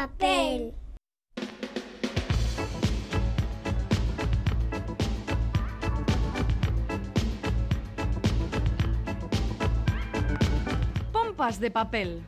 Pompas de papel. Pompas de papel.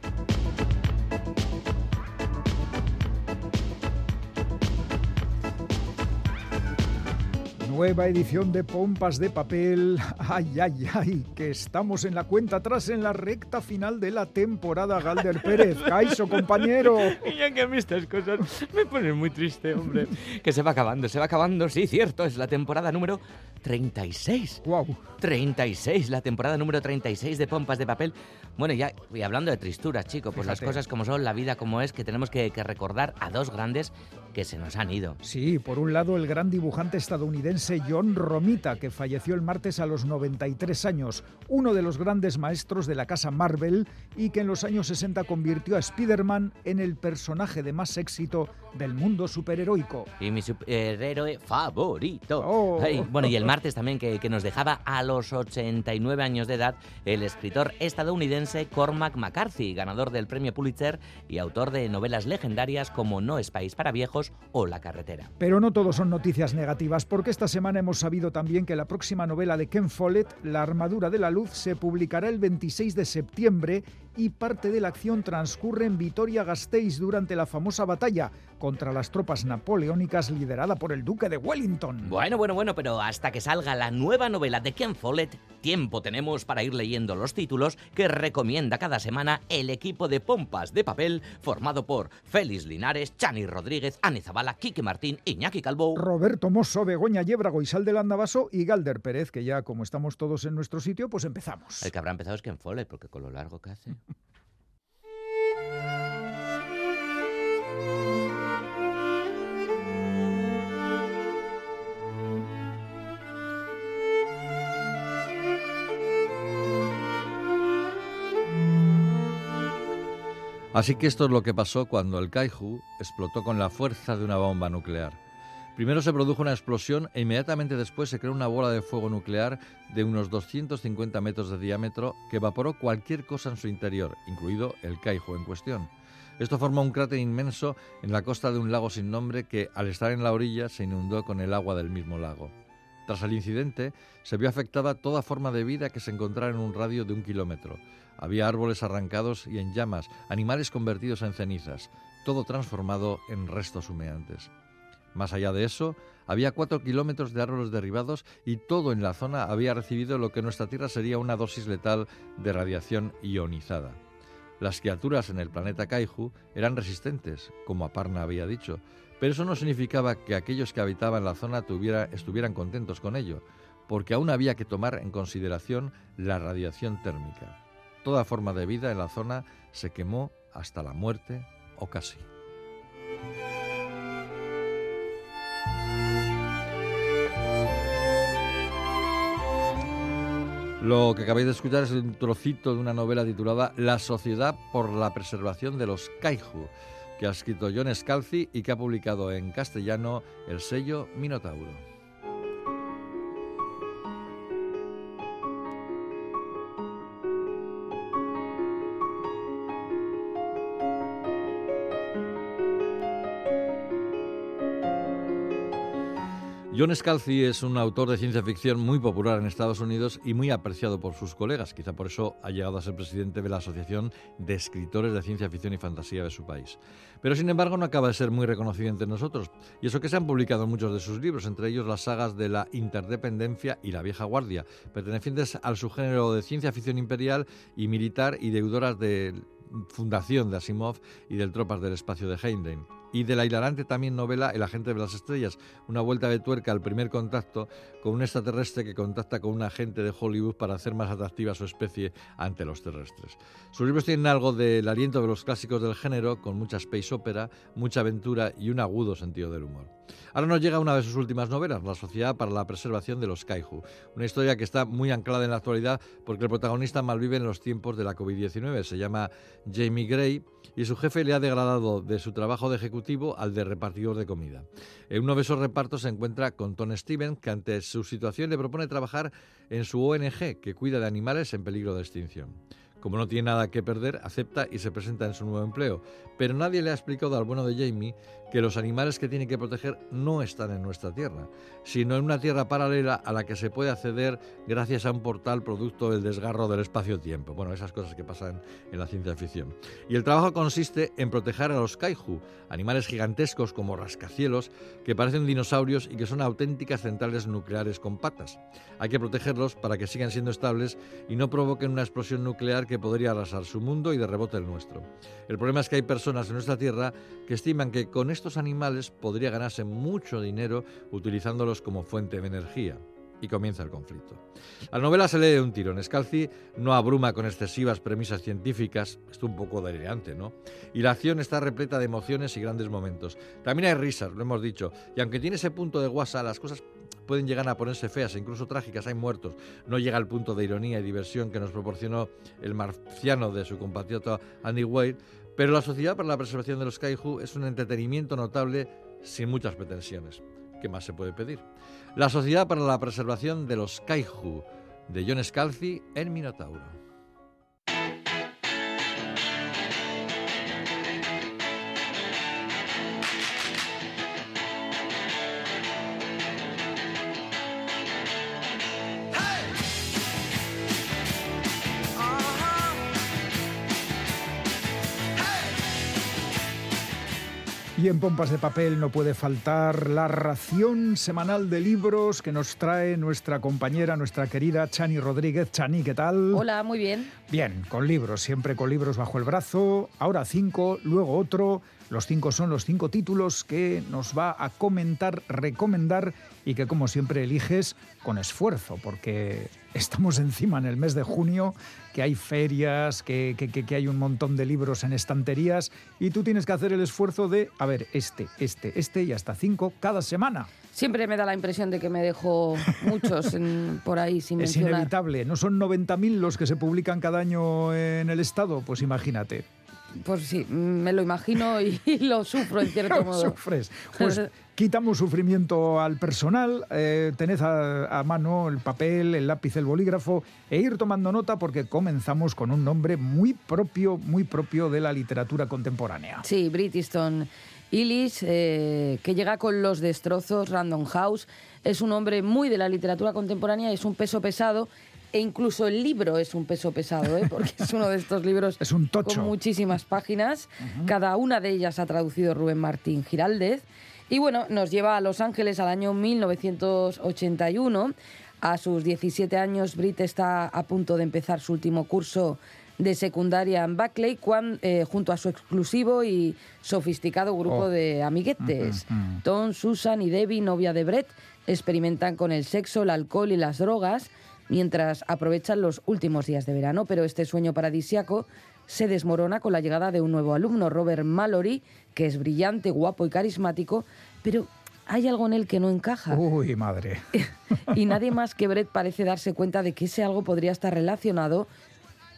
Nueva edición de Pompas de Papel. Ay, ay, ay, que estamos en la cuenta atrás en la recta final de la temporada. Galder Pérez, Caiso, compañero. Y ya que a mí estas cosas me ponen muy triste, hombre. Que se va acabando, se va acabando. Sí, cierto, es la temporada número 36. Wow. 36, la temporada número 36 de Pompas de Papel. Bueno, ya y hablando de tristuras, chico, pues las Fíjate. cosas como son, la vida como es, que tenemos que, que recordar a dos grandes que se nos han ido. Sí, por un lado el gran dibujante estadounidense John Romita, que falleció el martes a los 93 años, uno de los grandes maestros de la casa Marvel y que en los años 60 convirtió a Spider-Man en el personaje de más éxito del mundo superheroico. Y mi superhéroe favorito. Oh. Ay, bueno, y el martes también que, que nos dejaba a los 89 años de edad el escritor estadounidense Cormac McCarthy, ganador del premio Pulitzer y autor de novelas legendarias como No es país para viejos o La carretera. Pero no todo son noticias negativas, porque esta semana hemos sabido también que la próxima novela de Ken Follett, La armadura de la luz, se publicará el 26 de septiembre y parte de la acción transcurre en Vitoria-Gasteiz durante la famosa batalla contra las tropas napoleónicas liderada por el duque de Wellington. Bueno, bueno, bueno, pero hasta que salga la nueva novela de Ken Follett, tiempo tenemos para ir leyendo los títulos que recomienda cada semana el equipo de pompas de papel formado por Félix Linares, Chani Rodríguez, Ane Zabala, Quique Martín, Iñaki Calvo. Roberto Mosso, Begoña Yébrago y Sal del Andabaso y Galder Pérez, que ya como estamos todos en nuestro sitio, pues empezamos. El que habrá empezado es Ken Follett, porque con lo largo que hace. Así que esto es lo que pasó cuando el Kaiju explotó con la fuerza de una bomba nuclear. Primero se produjo una explosión e inmediatamente después se creó una bola de fuego nuclear de unos 250 metros de diámetro que evaporó cualquier cosa en su interior, incluido el Kaiju en cuestión. Esto formó un cráter inmenso en la costa de un lago sin nombre que, al estar en la orilla, se inundó con el agua del mismo lago. Tras el incidente, se vio afectada toda forma de vida que se encontrara en un radio de un kilómetro. Había árboles arrancados y en llamas, animales convertidos en cenizas, todo transformado en restos humeantes. Más allá de eso, había cuatro kilómetros de árboles derribados y todo en la zona había recibido lo que en nuestra Tierra sería una dosis letal de radiación ionizada. Las criaturas en el planeta Kaiju eran resistentes, como Aparna había dicho, pero eso no significaba que aquellos que habitaban la zona tuviera- estuvieran contentos con ello, porque aún había que tomar en consideración la radiación térmica. Toda forma de vida en la zona se quemó hasta la muerte o casi. Lo que acabáis de escuchar es un trocito de una novela titulada La Sociedad por la Preservación de los Kaiju, que ha escrito John Scalzi y que ha publicado en castellano el sello Minotauro. John Scalzi es un autor de ciencia ficción muy popular en Estados Unidos y muy apreciado por sus colegas. Quizá por eso ha llegado a ser presidente de la Asociación de Escritores de Ciencia Ficción y Fantasía de su país. Pero sin embargo no acaba de ser muy reconocido entre nosotros. Y eso que se han publicado muchos de sus libros, entre ellos las sagas de la Interdependencia y la Vieja Guardia, pertenecientes al subgénero de ciencia ficción imperial y militar y deudoras de Fundación de Asimov y del Tropas del Espacio de Heinlein. Y de la hilarante también novela El agente de las estrellas, una vuelta de tuerca al primer contacto con un extraterrestre que contacta con un agente de Hollywood para hacer más atractiva su especie ante los terrestres. Sus libros tienen algo del aliento de los clásicos del género, con mucha space opera, mucha aventura y un agudo sentido del humor. Ahora nos llega una de sus últimas novelas, La Sociedad para la Preservación de los Kaiju, una historia que está muy anclada en la actualidad porque el protagonista malvive en los tiempos de la COVID-19. Se llama Jamie Gray y su jefe le ha degradado de su trabajo de ejecutivo al de repartidor de comida. En uno de esos repartos se encuentra con Tom Stevens, que ante su situación le propone trabajar en su ONG, que cuida de animales en peligro de extinción. Como no tiene nada que perder, acepta y se presenta en su nuevo empleo. Pero nadie le ha explicado al bueno de Jamie que los animales que tiene que proteger no están en nuestra Tierra, sino en una Tierra paralela a la que se puede acceder gracias a un portal producto del desgarro del espacio-tiempo. Bueno, esas cosas que pasan en la ciencia ficción. Y el trabajo consiste en proteger a los kaiju, animales gigantescos como rascacielos que parecen dinosaurios y que son auténticas centrales nucleares con patas. Hay que protegerlos para que sigan siendo estables y no provoquen una explosión nuclear que podría arrasar su mundo y de rebote el nuestro. El problema es que hay personas en nuestra Tierra que estiman que con estos animales podría ganarse mucho dinero utilizándolos como fuente de energía. Y comienza el conflicto. La novela se lee de un tirón. Scalzi no abruma con excesivas premisas científicas, esto un poco delirante, ¿no? Y la acción está repleta de emociones y grandes momentos. También hay risas, lo hemos dicho. Y aunque tiene ese punto de guasa, las cosas pueden llegar a ponerse feas e incluso trágicas, hay muertos. No llega al punto de ironía y diversión que nos proporcionó el marciano de su compatriota Andy Wade, pero la Sociedad para la Preservación de los Kaiju es un entretenimiento notable sin muchas pretensiones. ¿Qué más se puede pedir? La Sociedad para la Preservación de los Kaiju, de John Scalzi en Minotauro. Y en Pompas de Papel no puede faltar la ración semanal de libros que nos trae nuestra compañera, nuestra querida Chani Rodríguez. Chani, ¿qué tal? Hola, muy bien. Bien, con libros, siempre con libros bajo el brazo. Ahora cinco, luego otro. Los cinco son los cinco títulos que nos va a comentar, recomendar y que como siempre eliges con esfuerzo, porque estamos encima en el mes de junio, que hay ferias, que, que, hay un montón de libros en estanterías y tú tienes que hacer el esfuerzo de, a ver, este, este, este y hasta cinco cada semana. Siempre me da la impresión de que me dejo muchos por ahí sin Es inevitable, ¿no son 90.000 los que se publican cada año en el Estado? Pues imagínate. Pues sí, me lo imagino y, lo sufro en cierto lo modo. Sufres. Pues quitamos sufrimiento al personal, eh, tened a, mano el papel, el lápiz, el bolígrafo e ir tomando nota porque comenzamos con un nombre muy propio, muy propio de la literatura contemporánea. Sí, Brit Easton Illis, eh, que llega con los destrozos, Random House. Es un hombre muy de la literatura contemporánea, es un peso pesado e incluso el libro es un peso pesado, ¿eh? porque es uno de estos libros es un con muchísimas páginas. Cada una de ellas ha traducido Rubén Martín Giraldez. Y bueno, nos lleva a Los Ángeles al año 1981. A sus 17 años, Brit está a punto de empezar su último curso de secundaria en Buckley cuando, eh, junto a su exclusivo y sofisticado grupo oh. de amiguetes. Tom, Susan y Debbie, novia de Brett, experimentan con el sexo, el alcohol y las drogas mientras aprovechan los últimos días de verano, pero este sueño paradisiaco se desmorona con la llegada de un nuevo alumno, Robert Mallory, que es brillante, guapo y carismático, pero hay algo en él que no encaja. Uy, madre. y nadie más que Brett parece darse cuenta de que ese algo podría estar relacionado,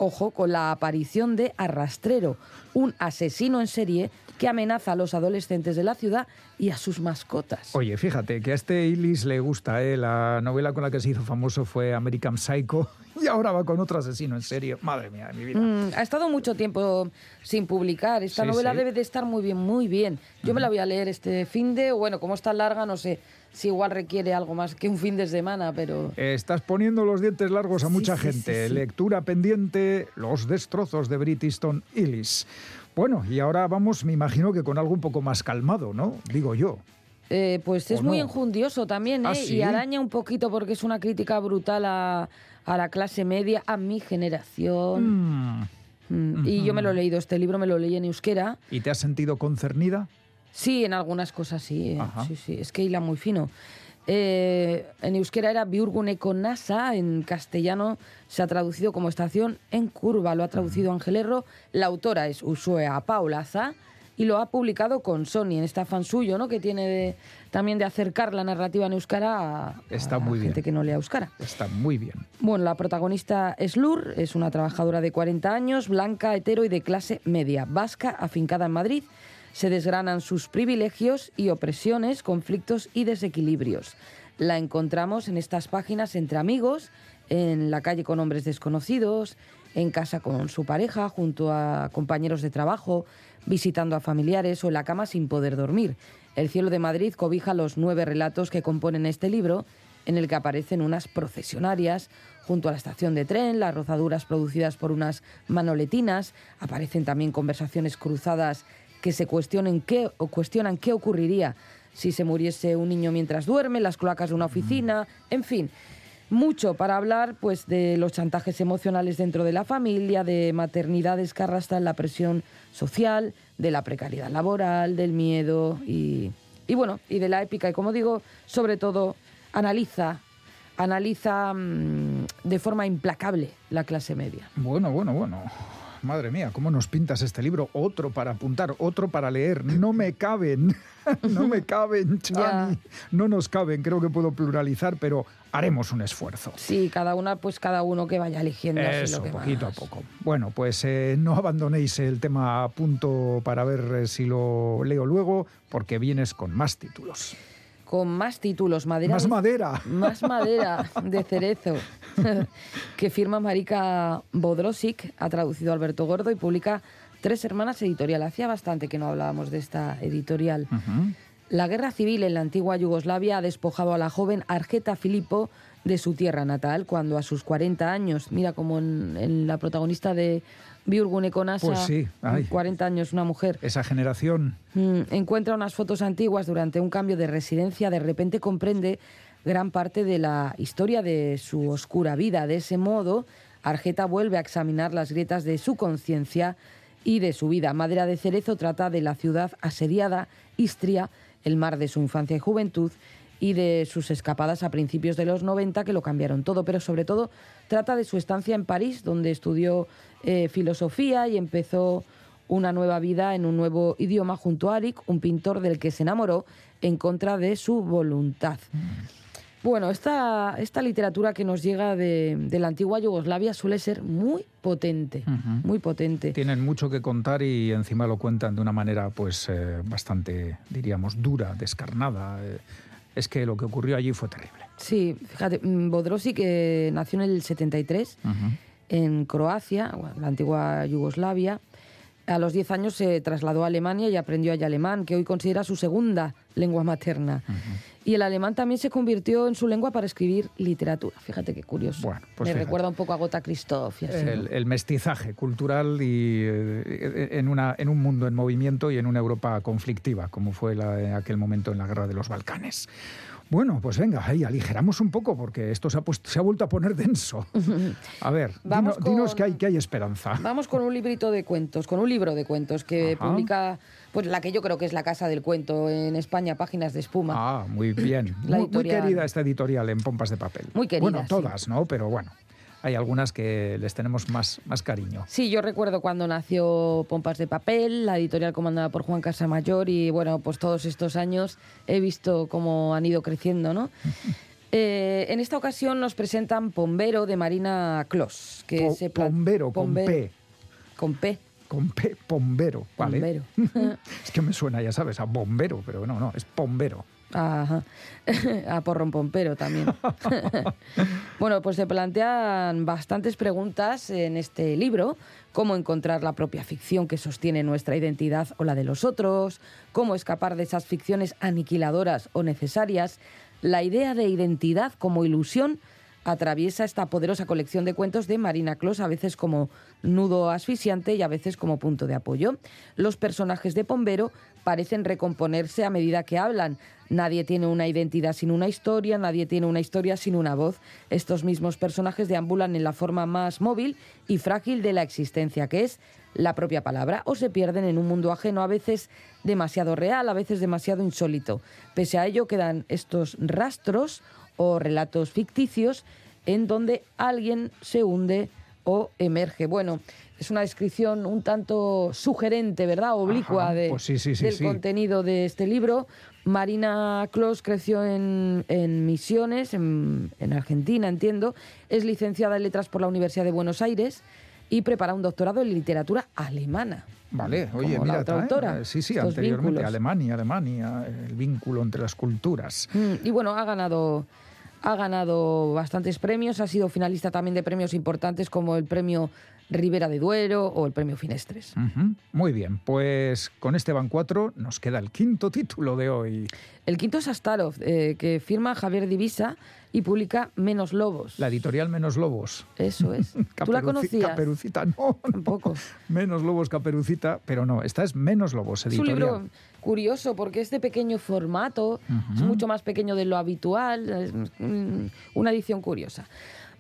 ojo, con la aparición de Arrastrero, un asesino en serie que amenaza a los adolescentes de la ciudad y a sus mascotas. Oye, fíjate que a este Illis le gusta, ¿eh? la novela con la que se hizo famoso fue American Psycho y ahora va con otro asesino en serio. Madre mía, mi vida. Mm, ha estado mucho tiempo sin publicar. Esta novela debe de estar muy bien, muy bien. Yo me la voy a leer este fin de, bueno, como está larga, no sé si igual requiere algo más que un fin de semana, pero... Estás poniendo los dientes largos a mucha gente. Lectura pendiente, Los destrozos de Brit Easton Illis. Bueno, y ahora vamos, me imagino que con algo un poco más calmado, ¿no? Digo yo. Eh, pues es muy enjundioso también, ¿eh? ¿Ah, y araña un poquito porque es una crítica brutal a, la clase media, a mi generación. Mm. Mm, y yo me lo he leído, este libro me lo leí en euskera. ¿Y te has sentido concernida? Sí, en algunas cosas sí. ¿eh? Sí, sí, es que hila muy fino. Eh, en euskera era Biurguneko Nasa, en castellano se ha traducido como estación en curva, lo ha traducido Ángel Erro, la autora es Usue Paulaza y lo ha publicado con Sony, en este afán suyo, ¿no? que tiene también de acercar la narrativa en euskara a, Está muy gente bien. que no lea euskara. Está muy bien. Bueno, la protagonista es Lur, es una trabajadora de 40 años, blanca, hetero y de clase media, vasca, afincada en Madrid se desgranan sus privilegios y opresiones, conflictos y desequilibrios. La encontramos en estas páginas entre amigos, en la calle con hombres desconocidos, en casa con su pareja, junto a compañeros de trabajo, visitando a familiares o en la cama sin poder dormir. El cielo de Madrid cobija los nueve relatos que componen este libro, en el que aparecen unas procesionarias junto a la estación de tren, las rozaduras producidas por unas manoletinas, aparecen también conversaciones cruzadas que se cuestionen qué, o cuestionan qué ocurriría si se muriese un niño mientras duerme, las cloacas de una oficina, en fin, mucho para hablar pues de los chantajes emocionales dentro de la familia, de maternidades que arrastran la presión social, de la precariedad laboral, del miedo y, bueno, y de la épica y como digo, sobre todo analiza analiza mm, de forma implacable la clase media. Bueno, bueno, bueno. Madre mía, ¿cómo nos pintas este libro? Otro para apuntar, otro para leer. No me caben, no me caben, Chani. No nos caben, creo que puedo pluralizar, pero haremos un esfuerzo. Sí, cada una, pues cada uno que vaya eligiendo. Eso, poquito a poco. Bueno, pues eh, no abandonéis el tema a punto para ver eh, si lo leo luego, porque vienes con más títulos con más títulos. Madera más madera. Más madera de cerezo. que firma Marika Bodrosik, ha traducido Alberto Gordo y publica Tres Hermanas Editorial. Hacía bastante que no hablábamos de esta editorial. La guerra civil en la antigua Yugoslavia ha despojado a la joven Argeta Filippo de su tierra natal cuando a sus 40 años, mira como en la protagonista de Biurgune Conasa, pues sí, 40 años, una mujer. Esa generación. Mm, encuentra unas fotos antiguas durante un cambio de residencia, de repente comprende gran parte de la historia de su oscura vida. De ese modo, Argeta vuelve a examinar las grietas de su conciencia y de su vida. Madera de Cerezo trata de la ciudad asediada, Istria, el mar de su infancia y juventud, y de sus escapadas a principios de los 90 que lo cambiaron todo, pero sobre todo trata de su estancia en París, donde estudió eh, filosofía y empezó una nueva vida en un nuevo idioma junto a Arik, un pintor del que se enamoró en contra de su voluntad. Bueno, esta, esta literatura que nos llega de, la antigua Yugoslavia suele ser muy potente, muy potente. Tienen mucho que contar y encima lo cuentan de una manera pues eh, bastante, diríamos, dura, descarnada. Eh, es que lo que ocurrió allí fue terrible. Sí, fíjate, mm, Bodrosi, que nació en el 73 en Croacia, la antigua Yugoslavia, a los 10 años se trasladó a Alemania y aprendió allá alemán, que hoy considera su segunda lengua materna. Y el alemán también se convirtió en su lengua para escribir literatura. Fíjate qué curioso. Bueno, pues Me recuerda un poco a Gota Christoph. el, mestizaje cultural y eh, en, una, en un mundo en movimiento y en una Europa conflictiva, como fue la, en aquel momento en la guerra de los Balcanes. Bueno, pues venga, ahí aligeramos un poco porque esto se ha, se ha vuelto a poner denso. A ver, dinos que hay, que hay esperanza. Vamos con un librito de cuentos, con un libro de cuentos que publica pues la que yo creo que es la casa del cuento en España, Páginas de Espuma. Ah, muy bien. muy, querida esta editorial en Pompas de Papel. Muy querida. Bueno, todas, ¿no? Pero bueno hay algunas que les tenemos más, más cariño. Sí, yo recuerdo cuando nació Pompas de Papel, la editorial comandada por Juan Casamayor, y bueno, pues todos estos años he visto cómo han ido creciendo, ¿no? Eh, en esta ocasión nos presentan Pombero de Marina Clos. Que se Pombero, con P. Con P. Con P, Pombero, ¿vale? Pombero. es que me suena, ya sabes, a bombero, pero no, no, es Pombero. Ajá. A porrón pompero también. bueno, pues se plantean bastantes preguntas en este libro. Cómo encontrar la propia ficción que sostiene nuestra identidad o la de los otros. Cómo escapar de esas ficciones aniquiladoras o necesarias. La idea de identidad como ilusión atraviesa esta poderosa colección de cuentos de Marina Clos, a veces como nudo asfixiante y a veces como punto de apoyo. Los personajes de Pombero parecen recomponerse a medida que hablan. Nadie tiene una identidad sin una historia, nadie tiene una historia sin una voz. Estos mismos personajes deambulan en la forma más móvil y frágil de la existencia, que es la propia palabra, o se pierden en un mundo ajeno, a veces demasiado real, a veces demasiado insólito. Pese a ello quedan estos rastros o relatos ficticios en donde alguien se hunde o emerge. Bueno, es una descripción un tanto sugerente, ¿verdad? Oblicua de, pues del contenido de este libro. Marina Clos creció en, Misiones, en, Argentina, entiendo. Es licenciada en Letras por la Universidad de Buenos Aires y prepara un doctorado en literatura alemana. Vale, oye, mira, otra autora. Eh, sí, sí, anteriormente Alemania, Alemania, el vínculo entre las culturas. Mm, y bueno, ha ganado ha ganado bastantes premios, ha sido finalista también de premios importantes como el premio Ribera de Duero o el Premio Finestres. Muy bien, pues con este van cuatro nos queda el quinto título de hoy. El quinto es Astarov, eh, que firma Javier Divisa y publica Menos Lobos. La editorial Menos Lobos. Eso es. ¿Tú la conocías? Caperucita, no. no. Tampoco. Menos Lobos, Caperucita, pero no, esta es Menos Lobos, Es un editorial. libro curioso porque es de pequeño formato, es mucho más pequeño de lo habitual, es una edición curiosa.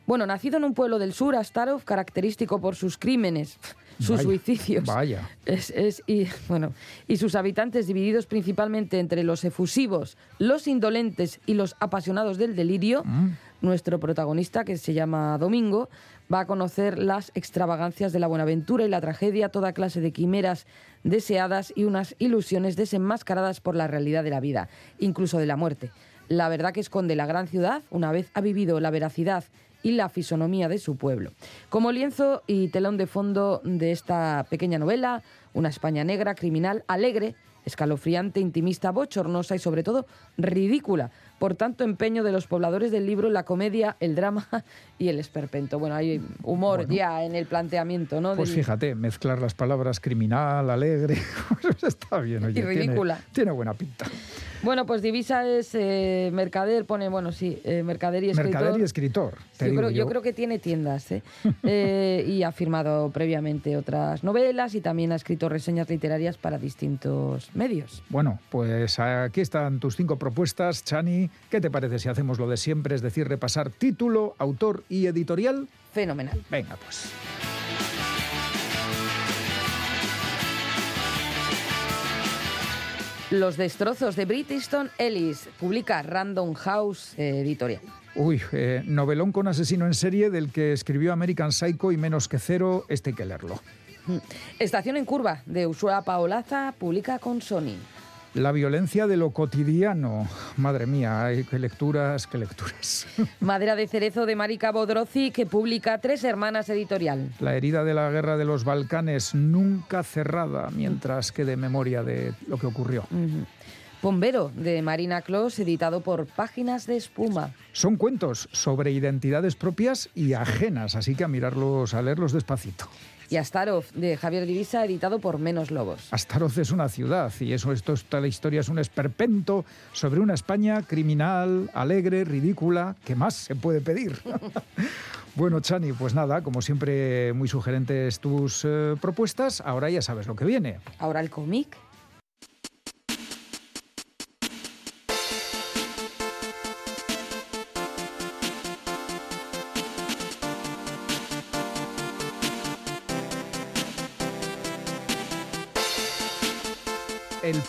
Bueno, nacido en un pueblo del sur, Astarov, característico por sus crímenes, sus Vaya, suicidios. vaya. Es- es- y, bueno, y sus habitantes divididos principalmente entre los efusivos, los indolentes y los apasionados del delirio, Mm. nuestro protagonista, que se llama Domingo, va a conocer las extravagancias de la buenaventura y la tragedia, toda clase de quimeras deseadas y unas ilusiones desenmascaradas por la realidad de la vida, incluso de la muerte. La verdad que esconde la gran ciudad, una vez ha vivido la veracidad y la fisonomía de su pueblo. Como lienzo y telón de fondo de esta pequeña novela, una España negra, criminal, alegre, escalofriante, intimista, bochornosa y sobre todo ridícula. Por tanto, empeño de los pobladores del libro la comedia, el drama y el esperpento. Bueno, hay humor Bueno. ya en el planteamiento, ¿no? Pues del- fíjate, mezclar las palabras criminal, alegre, pues está bien, oye, Y ridícula. Tiene, buena pinta. Bueno, pues Divisa es eh, mercader, pone, bueno, sí, eh, mercader y escritor. Mercader y escritor. te yo, digo creo, yo creo que tiene tiendas. Eh, y ha firmado previamente otras novelas y también ha escrito reseñas literarias para distintos medios. Bueno, pues aquí están tus cinco propuestas, Chani. ¿Qué te parece si hacemos lo de siempre, es decir, repasar título, autor y editorial? Fenomenal. Venga, pues. Los destrozos de Brit Easton Ellis publica Random House eh, Editorial. Uy, eh, novelón con asesino en serie del que escribió American Psycho y menos que cero, este hay que leerlo. Estación en curva de Usua Paolaza publica con Sony. La violencia de lo cotidiano. Madre mía, qué lecturas, qué lecturas. Madera de cerezo de Marika Bodrozi que publica Tres Hermanas Editorial. La herida de la guerra de los Balcanes nunca cerrada mientras quede memoria de lo que ocurrió. Bombero de Marina Clos editado por Páginas de Espuma. Son cuentos sobre identidades propias y ajenas, así que a mirarlos, a leerlos despacito. Y Astarov de Javier Divisa editado por Menos Lobos. Astaroz es una ciudad y eso, esto, esta la historia es un esperpento sobre una España criminal, alegre, ridícula. ¿Qué más se puede pedir? bueno, Chani, pues nada, como siempre, muy sugerentes tus eh, propuestas. Ahora ya sabes lo que viene. Ahora el cómic.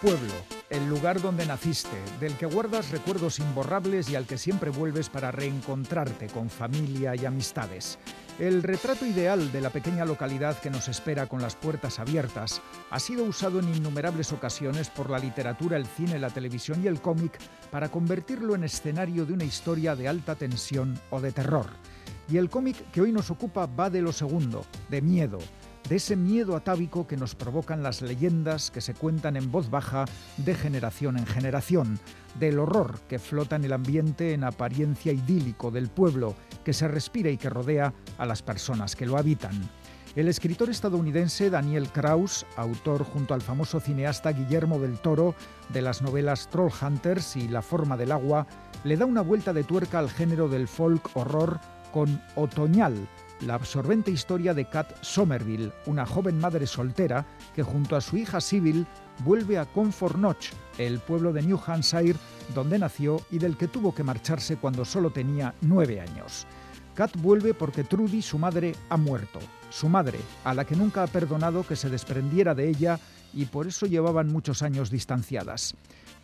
Pueblo, el lugar donde naciste, del que guardas recuerdos imborrables y al que siempre vuelves para reencontrarte con familia y amistades. El retrato ideal de la pequeña localidad que nos espera con las puertas abiertas ha sido usado en innumerables ocasiones por la literatura, el cine, la televisión y el cómic para convertirlo en escenario de una historia de alta tensión o de terror. Y el cómic que hoy nos ocupa va de lo segundo, de miedo, de ese miedo atávico que nos provocan las leyendas que se cuentan en voz baja de generación en generación, del horror que flota en el ambiente en apariencia idílico del pueblo que se respira y que rodea a las personas que lo habitan. El escritor estadounidense Daniel Kraus, autor junto al famoso cineasta Guillermo del Toro de las novelas Trollhunters y La forma del agua, le da una vuelta de tuerca al género del folk horror con Otoñal, la absorbente historia de Kat Somerville, una joven madre soltera que junto a su hija Sybil vuelve a Comfort Notch, el pueblo de New Hampshire donde nació y del que tuvo que marcharse cuando solo tenía nueve años. Kat vuelve porque Trudy, su madre, ha muerto. Su madre, a la que nunca ha perdonado que se desprendiera de ella y por eso llevaban muchos años distanciadas.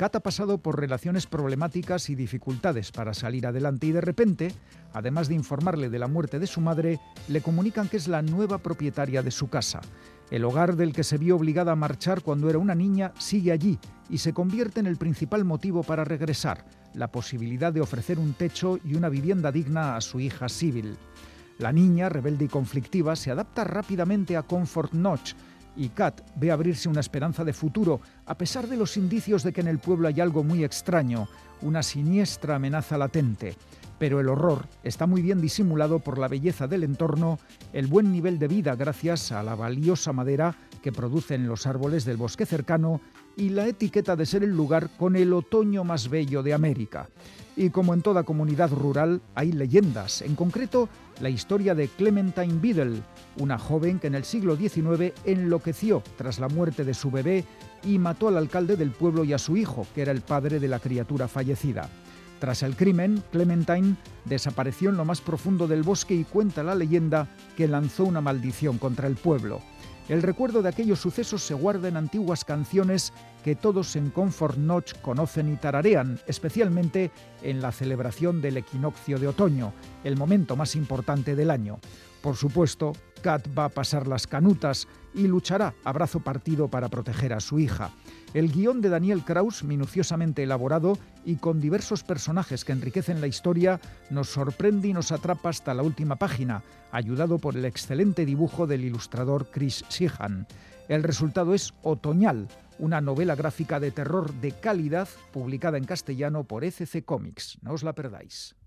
Kat ha pasado por relaciones problemáticas y dificultades para salir adelante y de repente, además de informarle de la muerte de su madre, le comunican que es la nueva propietaria de su casa. El hogar del que se vio obligada a marchar cuando era una niña sigue allí y se convierte en el principal motivo para regresar, la posibilidad de ofrecer un techo y una vivienda digna a su hija Sybil. La niña, rebelde y conflictiva, se adapta rápidamente a Comfort Notch y Kat ve abrirse una esperanza de futuro, a pesar de los indicios de que en el pueblo hay algo muy extraño, una siniestra amenaza latente. pero el horror está muy bien disimulado por la belleza del entorno, el buen nivel de vida gracias a la valiosa madera que producen los árboles del bosque cercano y la etiqueta de ser el lugar con el otoño más bello de América. Y como en toda comunidad rural, hay leyendas, en concreto la historia de Clementine Biddle, una joven que en el siglo XIX enloqueció tras la muerte de su bebé y mató al alcalde del pueblo y a su hijo, que era el padre de la criatura fallecida. Tras el crimen, Clementine desapareció en lo más profundo del bosque y cuenta la leyenda que lanzó una maldición contra el pueblo. El recuerdo de aquellos sucesos se guarda en antiguas canciones que todos en Comfort Notch conocen y tararean, especialmente en la celebración del equinoccio de otoño, el momento más importante del año. Por supuesto, Kat va a pasar las canutas y luchará a brazo partido para proteger a su hija. El guion de Daniel Kraus, minuciosamente elaborado y con diversos personajes que enriquecen la historia, nos sorprende y nos atrapa hasta la última página, ayudado por el excelente dibujo del ilustrador Chris Sheehan. El resultado es Otoñal, una novela gráfica de terror de calidad publicada en castellano por ECC Comics. No os la perdáis.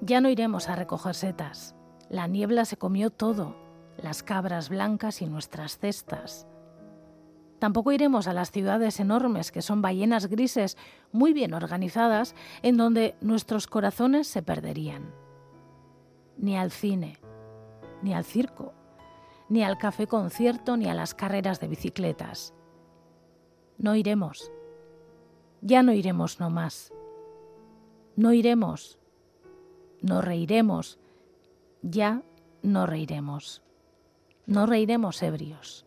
Ya no iremos a recoger setas. La niebla se comió todo, las cabras blancas y nuestras cestas. Tampoco iremos a las ciudades enormes que son ballenas grises muy bien organizadas en donde nuestros corazones se perderían. Ni al cine, ni al circo, ni al café concierto, ni a las carreras de bicicletas. No iremos. Ya no iremos no más. No iremos no reiremos, ya no reiremos. No reiremos ebrios.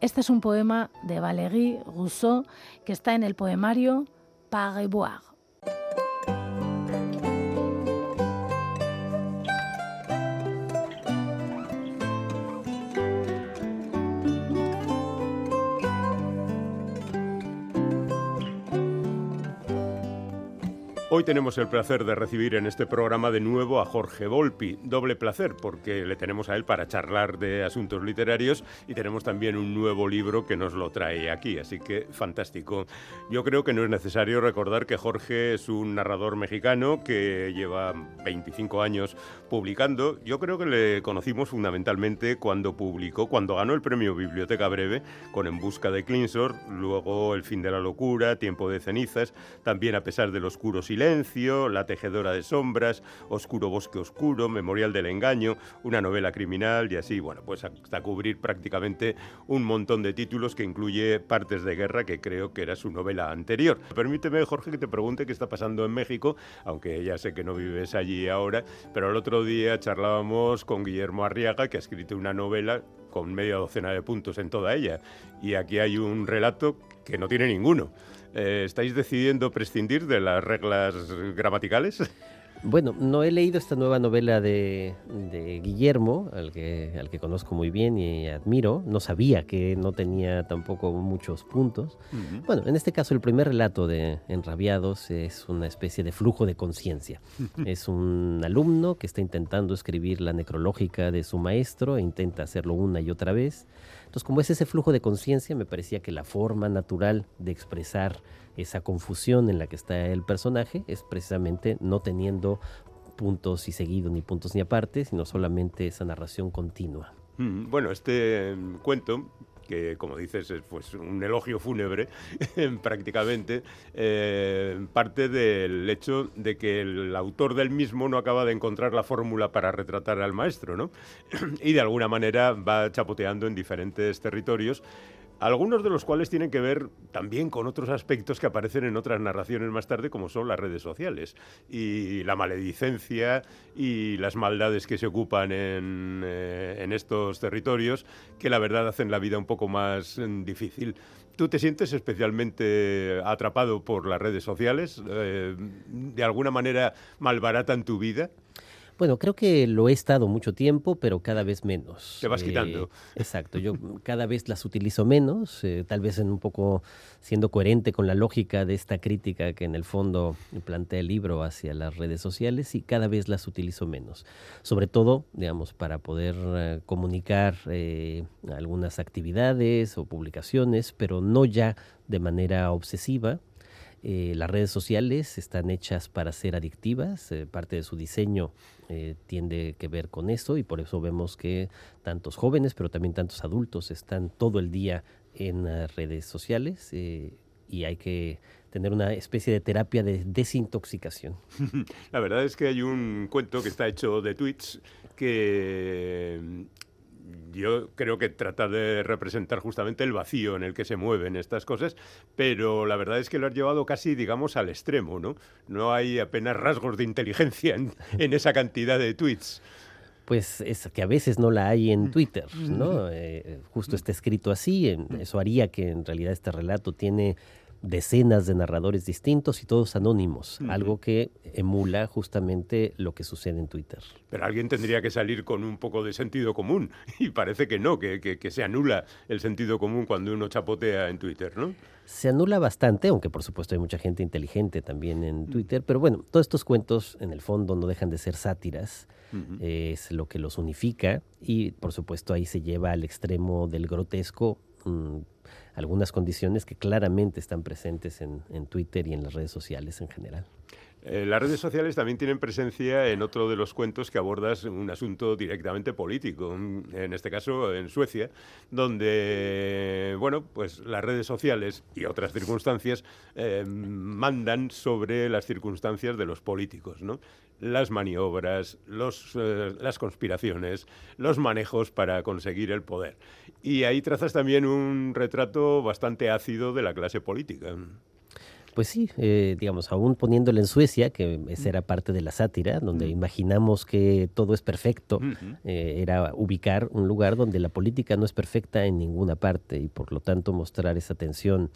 Este es un poema de Valéry Rousseau que está en el poemario Paris Hoy tenemos el placer de recibir en este programa de nuevo a Jorge Volpi. Doble placer porque le tenemos a él para charlar de asuntos literarios y tenemos también un nuevo libro que nos lo trae aquí, así que fantástico. Yo creo que no es necesario recordar que Jorge es un narrador mexicano que lleva 25 años publicando. Yo creo que le conocimos fundamentalmente cuando publicó, cuando ganó el premio Biblioteca Breve con En Busca de Clinsor, luego El fin de la locura, Tiempo de cenizas, también a pesar del oscuro silencio la Tejedora de Sombras, Oscuro Bosque Oscuro, Memorial del Engaño, una novela criminal y así, bueno, pues hasta cubrir prácticamente un montón de títulos que incluye Partes de Guerra, que creo que era su novela anterior. Permíteme, Jorge, que te pregunte qué está pasando en México, aunque ya sé que no vives allí ahora, pero el otro día charlábamos con Guillermo Arriaga, que ha escrito una novela con media docena de puntos en toda ella, y aquí hay un relato que no tiene ninguno. Eh, ¿Estáis decidiendo prescindir de las reglas gramaticales? Bueno, no he leído esta nueva novela de, Guillermo, al que, al que conozco muy bien y admiro. No sabía que no tenía tampoco muchos puntos. Bueno, en este caso el primer relato de Enrabiados es una especie de flujo de conciencia. es un alumno que está intentando escribir la necrológica de su maestro e intenta hacerlo una y otra vez. Entonces, como es ese flujo de conciencia, me parecía que la forma natural de expresar esa confusión en la que está el personaje es precisamente no teniendo puntos y seguidos ni puntos ni aparte, sino solamente esa narración continua. Mm, bueno, este cuento que como dices es pues, un elogio fúnebre prácticamente, eh, parte del hecho de que el autor del mismo no acaba de encontrar la fórmula para retratar al maestro, ¿no? y de alguna manera va chapoteando en diferentes territorios algunos de los cuales tienen que ver también con otros aspectos que aparecen en otras narraciones más tarde, como son las redes sociales y la maledicencia y las maldades que se ocupan en, eh, estos territorios, que la verdad hacen la vida un poco más mm, difícil. ¿Tú te sientes especialmente atrapado por las redes sociales? Eh, ¿De alguna manera malbaratan tu vida? Bueno, creo que lo he estado mucho tiempo, pero cada vez menos. Te vas Eh, quitando. Exacto, yo cada vez las utilizo menos, eh, tal vez en un poco siendo coherente con la lógica de esta crítica que en el fondo plantea el libro hacia las redes sociales y cada vez las utilizo menos. Sobre todo, digamos, para poder eh, comunicar eh, algunas actividades o publicaciones, pero no ya de manera obsesiva, eh, las redes sociales están hechas para ser adictivas, eh, parte de su diseño eh, tiende que ver con eso y por eso vemos que tantos jóvenes, pero también tantos adultos están todo el día en redes sociales eh, y hay que tener una especie de terapia de desintoxicación. La verdad es que hay un cuento que está hecho de tweets que yo creo que trata de representar justamente el vacío en el que se mueven estas cosas, pero la verdad es que lo has llevado casi, digamos, al extremo, ¿no? No hay apenas rasgos de inteligencia en, en esa cantidad de tweets. Pues es que a veces no la hay en Twitter, ¿no? Eh, justo está escrito así, eso haría que en realidad este relato tiene decenas de narradores distintos y todos anónimos, algo que emula justamente lo que sucede en Twitter. Pero alguien tendría que salir con un poco de sentido común y parece que no, que, que- que se anula el sentido común cuando uno chapotea en Twitter, ¿no? Se anula bastante, aunque por supuesto hay mucha gente inteligente también en Twitter, pero bueno, todos estos cuentos en el fondo no dejan de ser sátiras, es lo que los unifica y por supuesto ahí se lleva al extremo del grotesco mm, algunas condiciones que claramente están presentes en, en Twitter y en las redes sociales en general. Eh, las redes sociales también tienen presencia en otro de los cuentos que abordas un asunto directamente político, en este caso en Suecia, donde, bueno, pues las redes sociales y otras circunstancias eh, mandan sobre las circunstancias de los políticos, ¿no? Las maniobras, los, eh, las conspiraciones, los manejos para conseguir el poder. Y ahí trazas también un retrato bastante ácido de la clase política. Pues sí, eh, digamos, aún poniéndolo en Suecia, que esa era parte de la sátira, donde imaginamos que todo es perfecto, eh, era ubicar un lugar donde la política no es perfecta en ninguna parte y por lo tanto mostrar esa tensión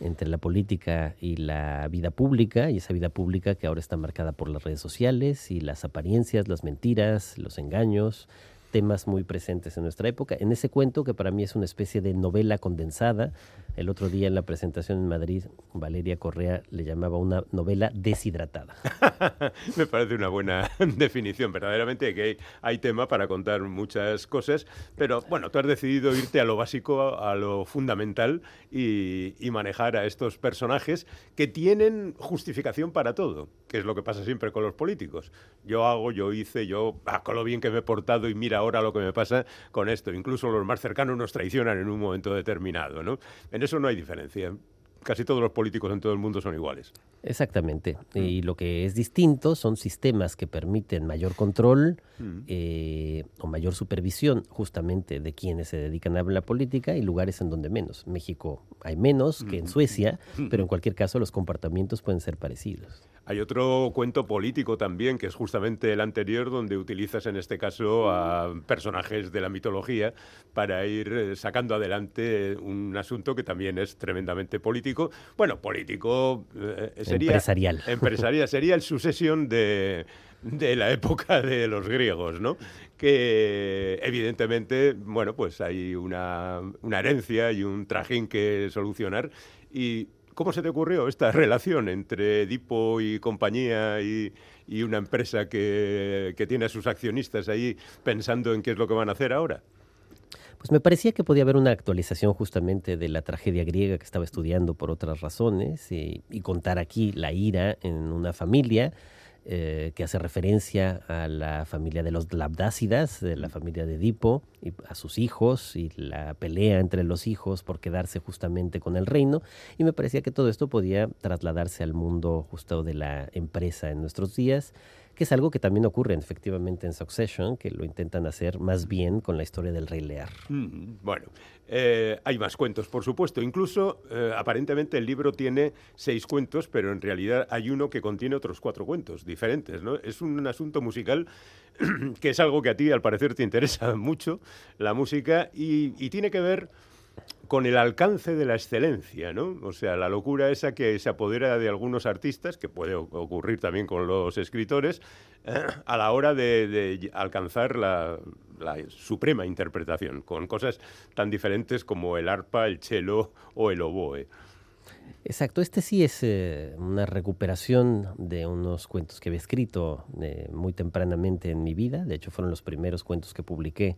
entre la política y la vida pública, y esa vida pública que ahora está marcada por las redes sociales y las apariencias, las mentiras, los engaños, temas muy presentes en nuestra época. En ese cuento, que para mí es una especie de novela condensada, el otro día en la presentación en Madrid, Valeria Correa le llamaba una novela deshidratada. Me parece una buena definición. Verdaderamente que hay, tema para contar muchas cosas, pero bueno, tú has decidido irte a lo básico, a lo fundamental y, y manejar a estos personajes que tienen justificación para todo, que es lo que pasa siempre con los políticos. Yo hago, yo hice, yo ah, con lo bien que me he portado y mira ahora lo que me pasa con esto. Incluso los más cercanos nos traicionan en un momento determinado, ¿no? En eso no hay diferencia. Casi todos los políticos en todo el mundo son iguales. Exactamente. Y lo que es distinto son sistemas que permiten mayor control eh, o mayor supervisión justamente de quienes se dedican a la política y lugares en donde menos. México hay menos que en Suecia, pero en cualquier caso los comportamientos pueden ser parecidos. Hay otro cuento político también, que es justamente el anterior, donde utilizas en este caso a personajes de la mitología para ir eh, sacando adelante un asunto que también es tremendamente político. Bueno, político eh, sería... Empresarial. Empresarial. Sería el sucesión de, de la época de los griegos, ¿no? Que evidentemente, bueno, pues hay una, una herencia y un trajín que solucionar. Y ¿Cómo se te ocurrió esta relación entre Edipo y compañía y, y una empresa que, tiene a sus accionistas ahí pensando en qué es lo que van a hacer ahora? Pues me parecía que podía haber una actualización justamente de la tragedia griega que estaba estudiando por otras razones y, y contar aquí la ira en una familia eh, que hace referencia a la familia de los Labdácidas, de la familia de Edipo, y a sus hijos y la pelea entre los hijos por quedarse justamente con el reino. Y me parecía que todo esto podía trasladarse al mundo justo de la empresa en nuestros días que es algo que también ocurre efectivamente en Succession, que lo intentan hacer más bien con la historia del Rey Lear. Bueno, eh, hay más cuentos, por supuesto. Incluso, eh, aparentemente, el libro tiene seis cuentos, pero en realidad hay uno que contiene otros cuatro cuentos diferentes. ¿no? Es un asunto musical que es algo que a ti, al parecer, te interesa mucho, la música, y tiene que ver con el alcance de la excelencia, ¿no? O sea, la locura esa que se apodera de algunos artistas, que puede ocurrir también con los escritores, eh, a la hora de, alcanzar la, suprema interpretación, con cosas tan diferentes como el arpa, el cello o el oboe. Exacto, este sí es eh, una recuperación de unos cuentos que había escrito eh, muy tempranamente en mi vida, de hecho fueron los primeros cuentos que publiqué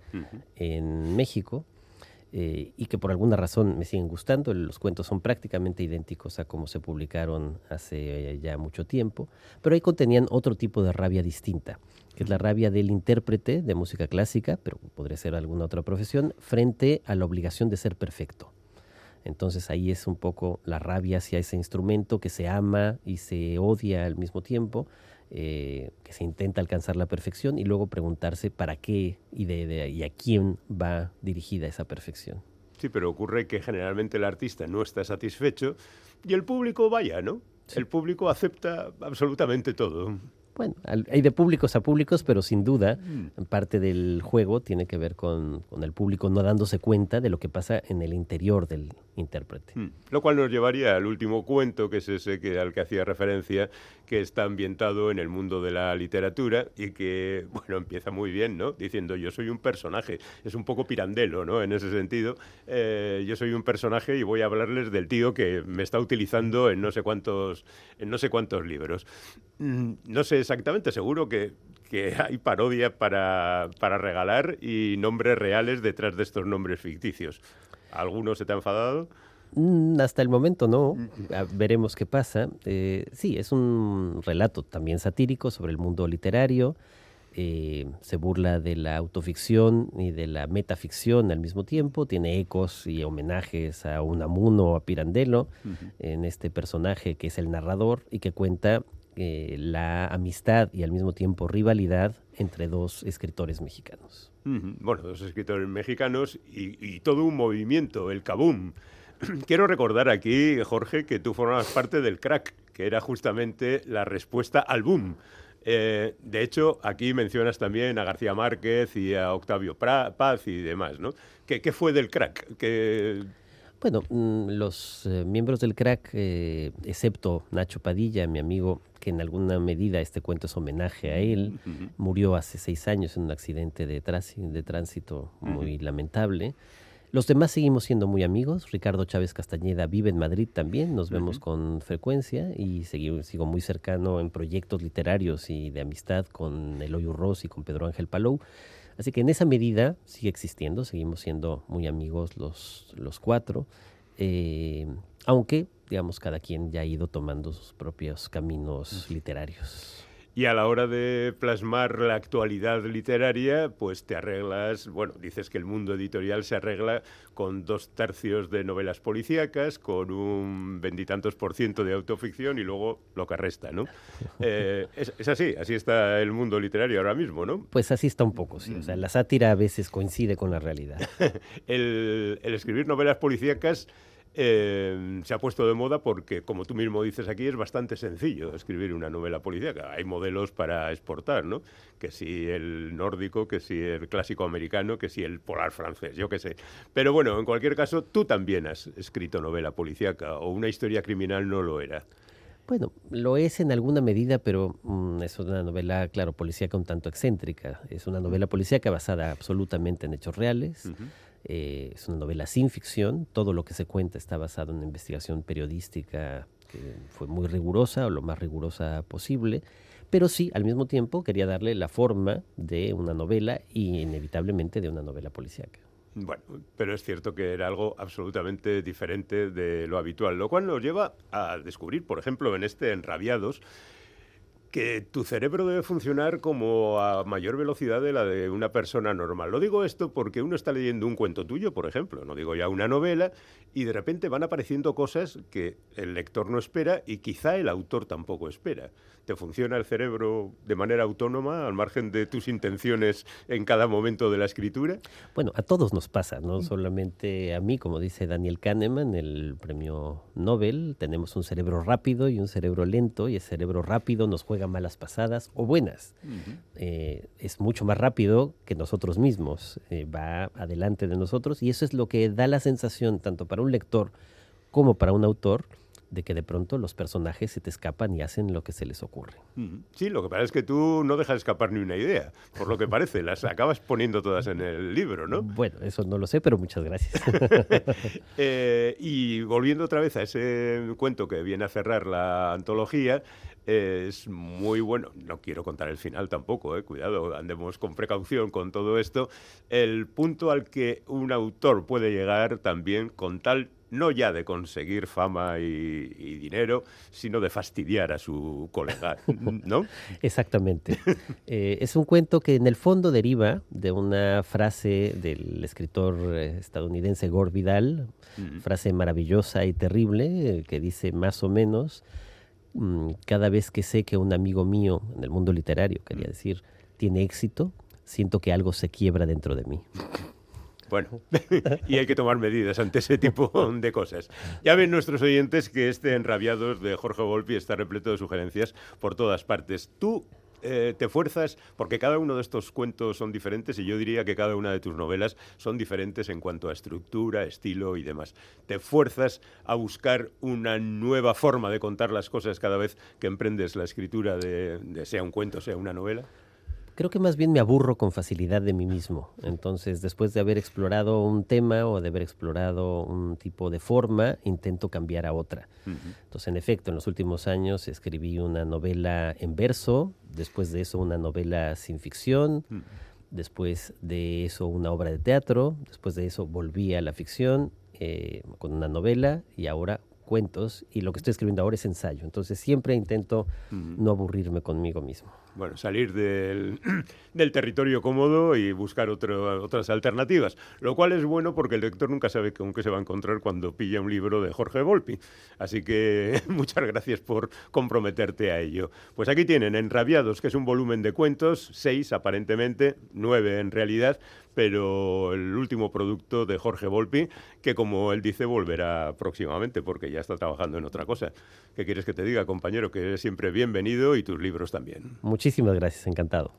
en México eh, y que por alguna razón me siguen gustando. Los cuentos son prácticamente idénticos a como se publicaron hace ya mucho tiempo, pero ahí contenían otro tipo de rabia distinta, que es la rabia del intérprete de música clásica, pero podría ser alguna otra profesión, frente a la obligación de ser perfecto. Entonces ahí es un poco la rabia hacia ese instrumento que se ama y se odia al mismo tiempo, eh, que se intenta alcanzar la perfección y luego preguntarse para qué y, de, y a quién va dirigida esa perfección. Sí, pero ocurre que generalmente el artista no está satisfecho y el público vaya, ¿no? El público acepta absolutamente todo. Bueno, hay de públicos a públicos, pero sin duda mm. parte del juego tiene que ver con, con, el público no dándose cuenta de lo que pasa en el interior del Mm. Lo cual nos llevaría al último cuento, que es ese que, al que hacía referencia, que está ambientado en el mundo de la literatura y que, bueno, empieza muy bien, ¿no? Diciendo, yo soy un personaje. Es un poco pirandelo, ¿no? En ese sentido, eh, yo soy un personaje y voy a hablarles del tío que me está utilizando en no sé cuántos, en no sé cuántos libros. Mm, no sé exactamente, seguro que, hay parodia para, para regalar y nombres reales detrás de estos nombres ficticios. ¿Alguno se te ha enfadado? Mm, hasta el momento no, veremos qué pasa. Eh, sí, es un relato también satírico sobre el mundo literario. Eh, se burla de la autoficción y de la metaficción al mismo tiempo. Tiene ecos y homenajes a Unamuno o a Pirandello en este personaje que es el narrador y que cuenta eh, la amistad y al mismo tiempo rivalidad entre dos escritores mexicanos. Bueno, dos escritores mexicanos y, todo un movimiento, el Kabum. Quiero recordar aquí, Jorge, que tú formabas parte del crack, que era justamente la respuesta al boom. Eh, de hecho, aquí mencionas también a García Márquez y a Octavio Paz y demás, ¿no? ¿Qué, fue del crack? ¿Qué, bueno, mm, los eh, miembros del crack, eh, excepto Nacho Padilla, mi amigo, que en alguna medida este cuento es homenaje a él, murió hace seis años en un accidente de, de tránsito muy lamentable. Los demás seguimos siendo muy amigos. Ricardo Chávez Castañeda vive en Madrid también, nos vemos con frecuencia y sigo muy cercano en proyectos literarios y de amistad con Eloy Ross y con Pedro Ángel Palou. Así que en esa medida sigue existiendo, seguimos siendo muy amigos los, los cuatro, eh, aunque, digamos, cada quien ya ha ido tomando sus propios caminos literarios. Y a la hora de plasmar la actualidad literaria, pues te arreglas, bueno, dices que el mundo editorial se arregla con dos tercios de novelas policíacas, con un veintitantos por ciento de autoficción y luego lo que resta, ¿no? Eh, es, así, así está el mundo literario ahora mismo, ¿no? Pues así está un poco, sí. O sea, la sátira a veces coincide con la realidad. el, el escribir novelas policíacas eh, se ha puesto de moda porque, como tú mismo dices aquí, es bastante sencillo escribir una novela policíaca. Hay modelos para exportar, ¿no? Que si el nórdico, que si el clásico americano, que si el polar francés, yo qué sé. Pero bueno, en cualquier caso, tú también has escrito novela policíaca o una historia criminal no lo era. Bueno, lo es en alguna medida, pero mm, es una novela, claro, policíaca un tanto excéntrica. Es una novela policíaca basada absolutamente en hechos reales. Eh, es una novela sin ficción, todo lo que se cuenta está basado en una investigación periodística que fue muy rigurosa o lo más rigurosa posible, pero sí, al mismo tiempo quería darle la forma de una novela y inevitablemente de una novela policíaca. Bueno, pero es cierto que era algo absolutamente diferente de lo habitual, lo cual nos lleva a descubrir, por ejemplo, en este Enrabiados, que tu cerebro debe funcionar como a mayor velocidad de la de una persona normal. Lo digo esto porque uno está leyendo un cuento tuyo, por ejemplo, no digo ya una novela, y de repente van apareciendo cosas que el lector no espera y quizá el autor tampoco espera. ¿Te funciona el cerebro de manera autónoma, al margen de tus intenciones en cada momento de la escritura? Bueno, a todos nos pasa, no solamente a mí, como dice Daniel Kahneman, el premio Nobel, tenemos un cerebro rápido y un cerebro lento, y el cerebro rápido nos juega malas pasadas o buenas. Eh, es mucho más rápido que nosotros mismos, eh, va adelante de nosotros y eso es lo que da la sensación tanto para un lector como para un autor de que de pronto los personajes se te escapan y hacen lo que se les ocurre. Sí, lo que pasa es que tú no dejas escapar ni una idea, por lo que parece, las acabas poniendo todas en el libro, ¿no? Bueno, eso no lo sé, pero muchas gracias. Eh, y volviendo otra vez a ese cuento que viene a cerrar la antología, es muy bueno. No quiero contar el final tampoco, eh, cuidado, andemos con precaución con todo esto. El punto al que un autor puede llegar también con tal no ya de conseguir fama y, dinero, sino de fastidiar a su colega, ¿no? Exactamente. Eh, es un cuento que en el fondo deriva de una frase del escritor eh, estadounidense Gore Vidal, frase maravillosa y terrible, eh, que dice más o menos, cada vez que sé que un amigo mío, en el mundo literario, quería decir, tiene éxito, siento que algo se quiebra dentro de mí. Bueno, y hay que tomar medidas ante ese tipo de cosas. Ya ven nuestros oyentes que este Enrabiados de Jorge Volpi está repleto de sugerencias por todas partes. Tú eh, te fuerzas, porque cada uno de estos cuentos son diferentes y yo diría que cada una de tus novelas son diferentes en cuanto a estructura, estilo y demás. Te fuerzas a buscar una nueva forma de contar las cosas cada vez que emprendes la escritura de sea un cuento, sea una novela. Creo que más bien me aburro con facilidad de mí mismo. Entonces, después de haber explorado un tema o de haber explorado un tipo de forma, intento cambiar a otra. Entonces, en efecto, en los últimos años escribí una novela en verso, después de eso una novela sin ficción, después de eso una obra de teatro, después de eso volví a la ficción eh, con una novela y ahora cuentos y lo que estoy escribiendo ahora es ensayo. Entonces siempre intento no aburrirme conmigo mismo bueno, salir del, territorio cómodo y buscar otras alternativas, lo cual es bueno porque el lector nunca sabe con qué se va a encontrar cuando pilla un libro de Jorge Volpi. Así que muchas gracias por comprometerte a ello. Pues aquí tienen Enrabiados, que es un volumen de cuentos, seis aparentemente, nueve en realidad, pero el último producto de Jorge Volpi, que como él dice volverá próximamente porque ya está trabajando en otra cosa. ¿Qué quieres que te diga, compañero? Que eres siempre bienvenido y tus libros también. Muchísimas gracias, encantado.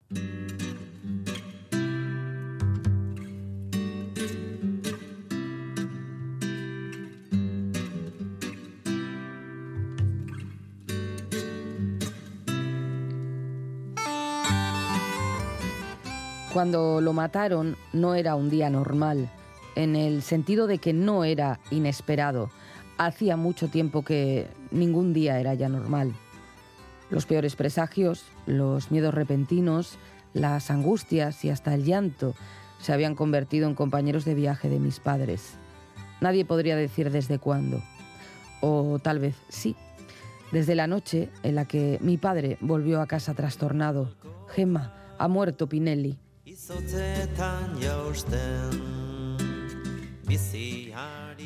Cuando lo mataron no era un día normal, en el sentido de que no era inesperado. Hacía mucho tiempo que ningún día era ya normal. Los peores presagios, los miedos repentinos, las angustias y hasta el llanto se habían convertido en compañeros de viaje de mis padres. Nadie podría decir desde cuándo. O tal vez sí. Desde la noche en la que mi padre volvió a casa trastornado. Gemma, ha muerto Pinelli.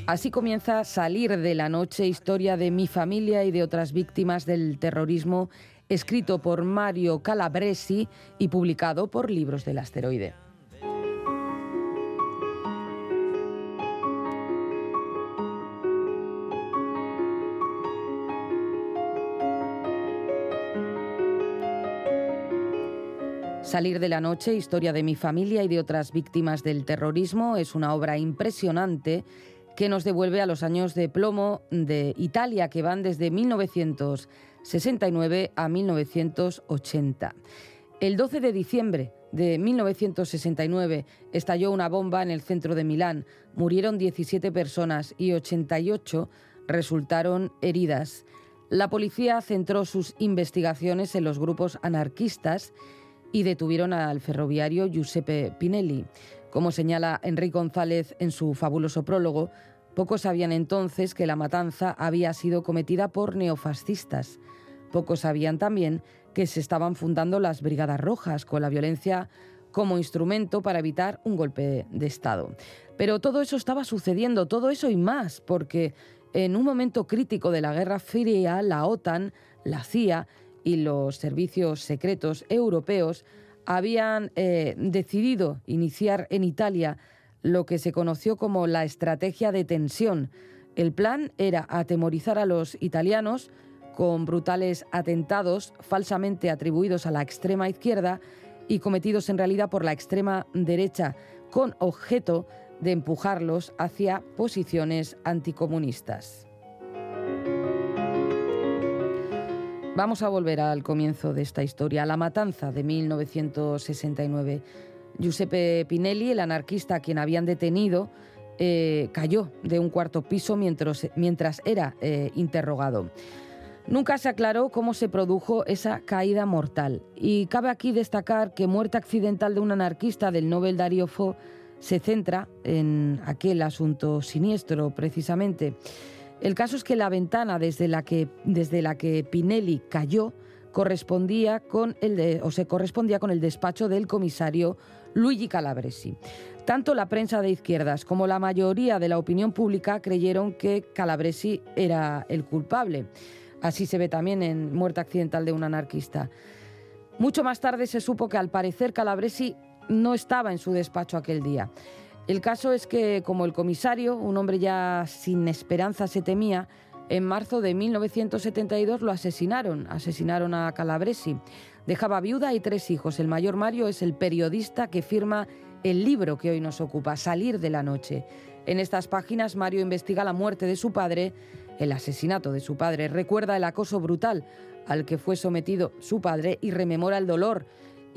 Así comienza Salir de la Noche, historia de mi familia y de otras víctimas del terrorismo, escrito por Mario Calabresi y publicado por Libros del Asteroide. Salir de la noche, historia de mi familia y de otras víctimas del terrorismo, es una obra impresionante que nos devuelve a los años de plomo de Italia, que van desde 1969 a 1980. El 12 de diciembre de 1969 estalló una bomba en el centro de Milán. Murieron 17 personas y 88 resultaron heridas. La policía centró sus investigaciones en los grupos anarquistas y detuvieron al ferroviario Giuseppe Pinelli. Como señala Enrique González en su fabuloso prólogo, pocos sabían entonces que la matanza había sido cometida por neofascistas. Pocos sabían también que se estaban fundando las Brigadas Rojas con la violencia como instrumento para evitar un golpe de Estado. Pero todo eso estaba sucediendo, todo eso y más, porque en un momento crítico de la Guerra Fría, la OTAN, la CIA y los servicios secretos europeos habían eh, decidido iniciar en Italia lo que se conoció como la estrategia de tensión. El plan era atemorizar a los italianos con brutales atentados falsamente atribuidos a la extrema izquierda y cometidos en realidad por la extrema derecha, con objeto de empujarlos hacia posiciones anticomunistas. Vamos a volver al comienzo de esta historia, a la matanza de 1969. Giuseppe Pinelli, el anarquista a quien habían detenido, eh, cayó de un cuarto piso mientras, mientras era eh, interrogado. Nunca se aclaró cómo se produjo esa caída mortal. Y cabe aquí destacar que muerte accidental de un anarquista del Nobel Dario Fo se centra en aquel asunto siniestro, precisamente. El caso es que la ventana desde la que, desde la que Pinelli cayó correspondía con el o se correspondía con el despacho del comisario Luigi Calabresi. Tanto la prensa de izquierdas como la mayoría de la opinión pública creyeron que Calabresi era el culpable. Así se ve también en Muerte accidental de un anarquista. Mucho más tarde se supo que al parecer Calabresi no estaba en su despacho aquel día. El caso es que, como el comisario, un hombre ya sin esperanza se temía, en marzo de 1972 lo asesinaron, asesinaron a Calabresi. Dejaba viuda y tres hijos. El mayor Mario es el periodista que firma el libro que hoy nos ocupa, Salir de la Noche. En estas páginas Mario investiga la muerte de su padre, el asesinato de su padre, recuerda el acoso brutal al que fue sometido su padre y rememora el dolor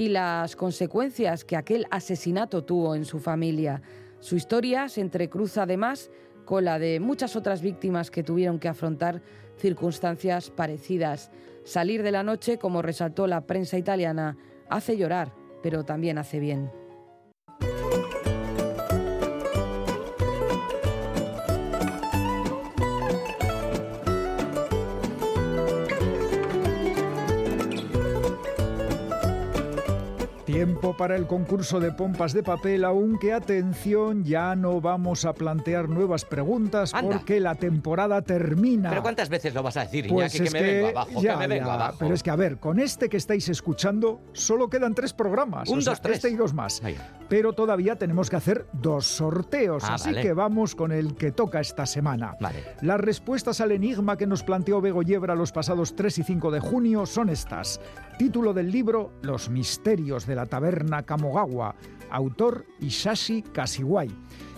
y las consecuencias que aquel asesinato tuvo en su familia. Su historia se entrecruza además con la de muchas otras víctimas que tuvieron que afrontar circunstancias parecidas. Salir de la noche, como resaltó la prensa italiana, hace llorar, pero también hace bien. Tiempo para el concurso de pompas de papel, aunque atención, ya no vamos a plantear nuevas preguntas Anda. porque la temporada termina. ¿Pero cuántas veces lo vas a decir, Pues Iñaki? es que me vengo abajo, ya, que me vengo ya, abajo. Pero es que, a ver, con este que estáis escuchando, solo quedan tres programas. Un, o sea, dos, tres. Este y dos más. Ahí. Pero todavía tenemos que hacer dos sorteos, Ah, así vale. que vamos con el que toca esta semana. Vale. Las respuestas al enigma que nos planteó Bego Yebra los pasados 3 y 5 de junio son estas. Título del libro Los misterios de la taberna Kamogawa, autor Isashi Kashiwai.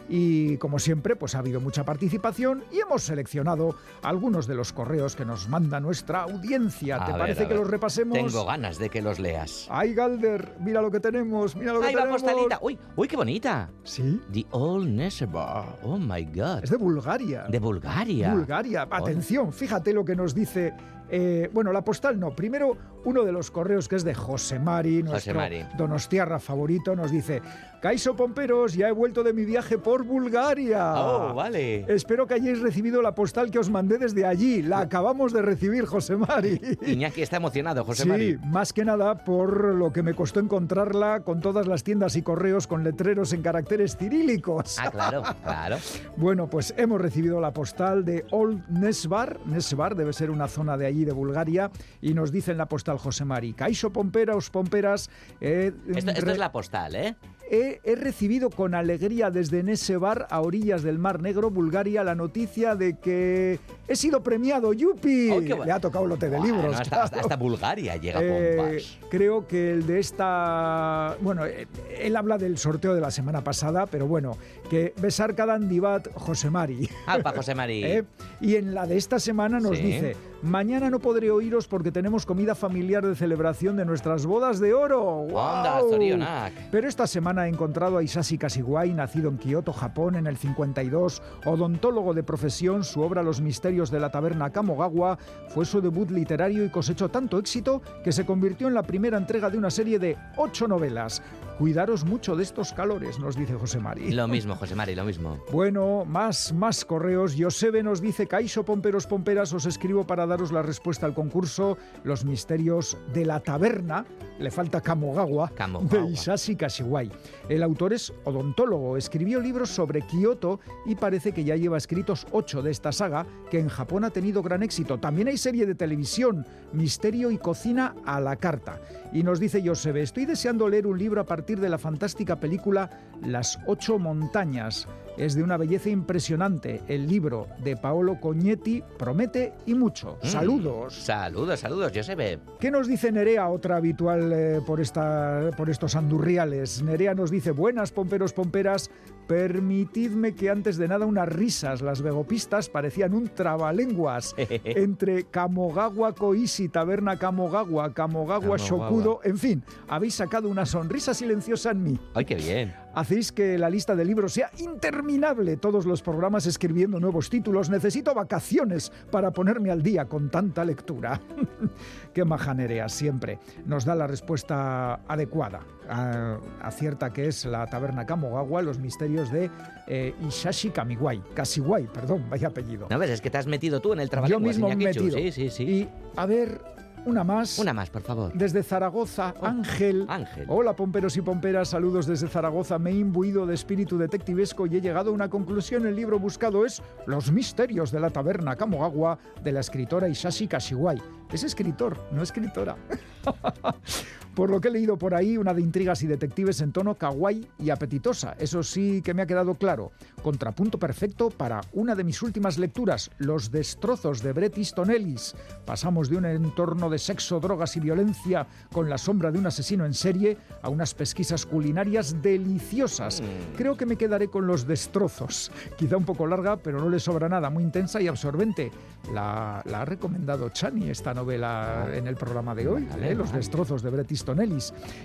Y como siempre, pues ha habido mucha participación y hemos seleccionado algunos de los correos que nos manda nuestra audiencia. ¿Te parece que ver. los repasemos? Tengo ganas de que los leas. ¡Ay, Galder! Mira lo que tenemos, mira lo que ¡Ay, la tenemos. postalita! ¡Uy, uy, qué bonita! Sí, The Old Nesebar. Oh, my God. es de Bulgaria. De Bulgaria. Bulgaria. Atención, fíjate lo que nos dice. Eh, bueno, la postal no. Primero, uno de los correos que es de José Mari, nuestro Mari. Donostiarra favorito, nos dice: Caiso Pomperos, ya he vuelto de mi viaje por Bulgaria. Oh, vale. Espero que hayáis recibido la postal que os mandé desde allí. La acabamos de recibir, José Mari. Iñaki está emocionado, José sí, Mari. más que nada por lo que me costó encontrarla con todas las tiendas y correos con letreros en caracteres cirílicos. Ah, claro, claro. Bueno, pues hemos recibido la postal de Old Nesbar. Nesbar debe ser una zona de allí de Bulgaria. Y nos dice en la postal José Mari, Caixo Pomperas, Pomperas. eh, Esto, es la postal, ¿eh? He, he recibido con alegría desde Nesebar, a orillas del Mar Negro, Bulgaria, la noticia de que he sido premiado. ¡Yupi! Oh, bueno. Le ha tocado lote de libros. hasta, hasta- claro. hasta Bulgaria llega Eh, creo que el de esta. Bueno, eh, él habla del sorteo de la semana pasada, pero bueno, que besar cada Andivat José Mari. Ah, para José Mari. ¿eh? Y en la de esta semana nos Sí. dice: Mañana no podré oíros porque tenemos comida familiar de celebración de nuestras bodas de oro. Onda, ¡Guau! zorionak. Pero esta semana he encontrado a Isashi Kashiwai, nacido en Kioto, Japón, en el 52, odontólogo de profesión. Su obra Los misterios de la taberna Kamogawa fue su debut literario y cosechó tanto éxito que se convirtió en la primera entrega de una serie de ocho novelas. Cuidaros mucho de estos calores, nos dice José Mari. Lo mismo, José Mari, lo mismo. Bueno, más, más correos. Josebe nos dice, Caixo Pomperos Pomperas, os escribo para daros la respuesta al concurso Los misterios de la taberna. Le falta Kamogawa, Kamogawa. de Isashi Kashiwai. El autor es odontólogo, escribió libros sobre Kioto y parece que ya lleva escritos ocho de esta saga, que en Japón ha tenido gran éxito. También hay serie de televisión, Misterio y Cocina a la carta. Y nos dice Josebe, estoy deseando leer un libro a partir de la fantástica película Las ocho montañas. Es de una belleza impresionante. El libro de Paolo Cognetti promete y mucho. Mm. Saludos. Saludos, saludos, Josebe. ¿Qué nos dice Nerea, otra habitual eh, por, esta, por estos andurriales? Nerea nos dice, buenas pomperos, pomperas, permitidme que antes de nada unas risas. Las vegopistas parecían un trabalenguas entre Kamogawa Koishi, Taberna Kamogawa, Kamogawa. Shokudo, en fin, habéis sacado una sonrisa silenciosa en mí. Ay, qué bien. Hacéis que la lista de libros sea interminable. Todos los programas escribiendo nuevos títulos. Necesito vacaciones para ponerme al día con tanta lectura. Qué majanerea siempre. Nos da la respuesta adecuada. Ah, acierta que es la taberna Kamogawa, los misterios de eh, Ishashi Kamiwai. Kashiwai, perdón, vaya apellido. No ves, es que te has metido tú en el trabajo. Yo mismo me he metido. Sí, sí, sí. Y a ver, una más. Una más, por favor. Desde Zaragoza, Ángel. Ángel. Hola, pomperos y pomperas, saludos desde Zaragoza. Me he imbuido de espíritu detectivesco y he llegado a una conclusión. El libro buscado es Los misterios de la taberna Kamogawa de la escritora Ishashi Kashiwai. Es escritor, no escritora. Por lo que he leído por ahí, una de intrigas y detectives en tono kawaii y apetitosa. Eso sí que me ha quedado claro. Contrapunto perfecto para una de mis últimas lecturas, Los destrozos de Bret Easton Ellis. Pasamos de un entorno de sexo, drogas y violencia con la sombra de un asesino en serie a unas pesquisas culinarias deliciosas. Creo que me quedaré con Los destrozos. Quizá un poco larga, pero no le sobra nada. Muy intensa y absorbente. La, la ha recomendado Chani esta novela en el programa de hoy, ¿eh? Los destrozos de Bret Easton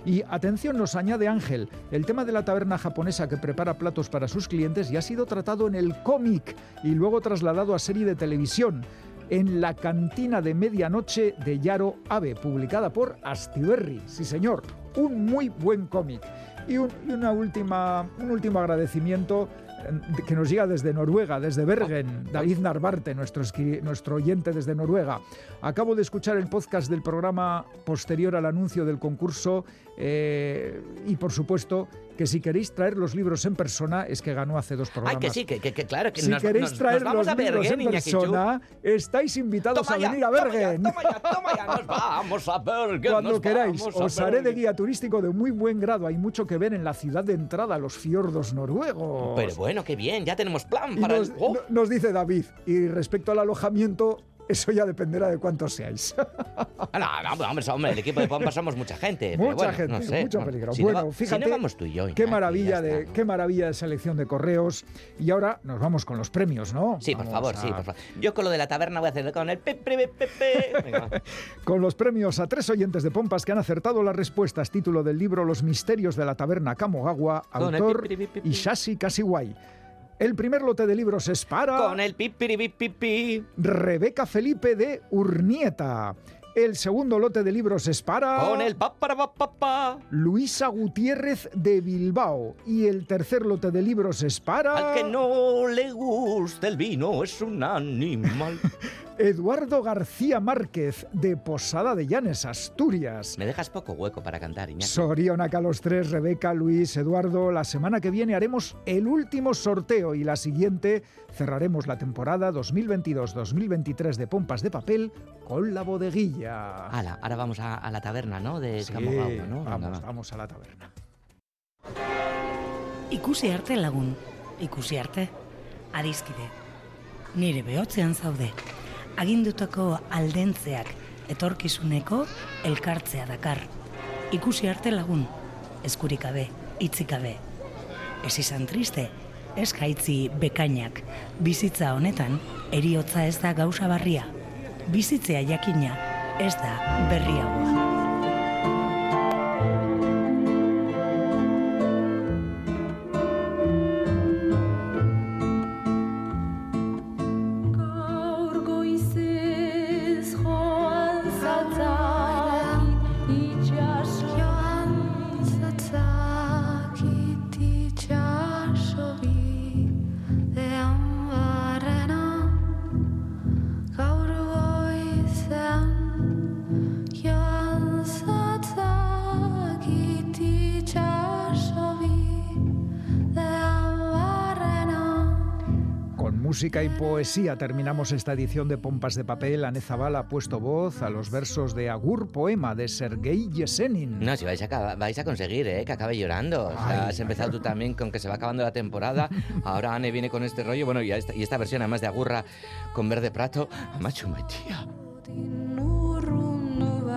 Y atención, nos añade Ángel, el tema de la taberna japonesa que prepara platos para sus clientes ya ha sido tratado en el cómic y luego trasladado a serie de televisión. En la cantina de medianoche de Yaro Abe, publicada por Astiberri. Sí, señor, un muy buen cómic. Y, un, y una última, un último agradecimiento que nos llega desde Noruega, desde Bergen, David Narvarte, nuestro oyente desde Noruega. Acabo de escuchar el podcast del programa posterior al anuncio del concurso eh, y, por supuesto, que si queréis traer los libros en persona, es que ganó hace dos Ay, programas. que sí, que, que- que claro, que si nos, queréis nos- traer nos los a libros Bergen, en persona, estáis invitados Toma a ya, venir a Bergen. Toma ya, toma ya, nos vamos a Bergen. Cuando queráis, os haré de guía turístico de muy buen grado. Hay mucho que ver en la ciudad de entrada, los fiordos noruegos. Pero bueno, qué bien, ya tenemos plan Y para nos, el... ¡Oh! no- nos dice David, y respecto al alojamiento, eso ya dependerá de cuántos seáis. Ah, no, no, hombre, hombre, el equipo de Pompa somos mucha gente. Mucha bueno, gente, no sé. mucho peligro. Si no bueno, va- fíjate, si no vamos tú y yo. qué maravilla de está. qué maravilla de selección de correos. Y ahora nos vamos con los premios, ¿no? Sí, por favor, a- sí, por favor. Yo con lo de la taberna voy a hacer con el pepe, pepe. Con los premios a tres oyentes de Pompas que han acertado las respuestas. Título del libro Los misterios de la taberna Kamogawa, autor. Ishashi Kashiwai. El primer lote de libros es para Con el pipiripipipi. Rebeca Felipe de Urnieta. El segundo lote de libros es para Con el paparapapapa. Luisa Gutiérrez de Bilbao. Y el tercer lote de libros es para Al que no le gusta el vino es un animal. Eduardo García Márquez de Posada de Llanes, Asturias. Me dejas poco hueco para cantar, Iñaki. Sorionak a los tres, Rebeca, Luis, Eduardo. La semana que viene haremos el último sorteo y la siguiente cerraremos la temporada 2022-2023 de Pompas de Papel con la bodeguilla. Hala, ahora vamos a, a la taberna, ¿no? De Sí, Camogawa, ¿no? Vamos, va. vamos a la taberna. Ikusi arte lagun, ikusi arte, adiskide. Nire behotzean zaude. Agindutako aldentzeak etorkizuneko elkartzea dakar. Ikusi arte lagun, eskurik gabe, hitzik gabe. Ez izan triste, ez gaitzi bekainak. Bizitza honetan, eriotza ez da gauza barria. Bizitzea jakina, ez da berriagoa. Música y poesía terminamos esta edición de Pompas de Papel. Ane Zabala ha puesto voz a los versos de Agur Poema de Sergei Yesenin. No, si vais a, vais a conseguir, ¿eh? Que acabe llorando. O sea, Ay. has empezado tú también con que se va acabando la temporada. Ahora Anne viene con este rollo. Bueno, y esta, y esta versión además de Agurra con verde prato. Macho, tía. Nurrundu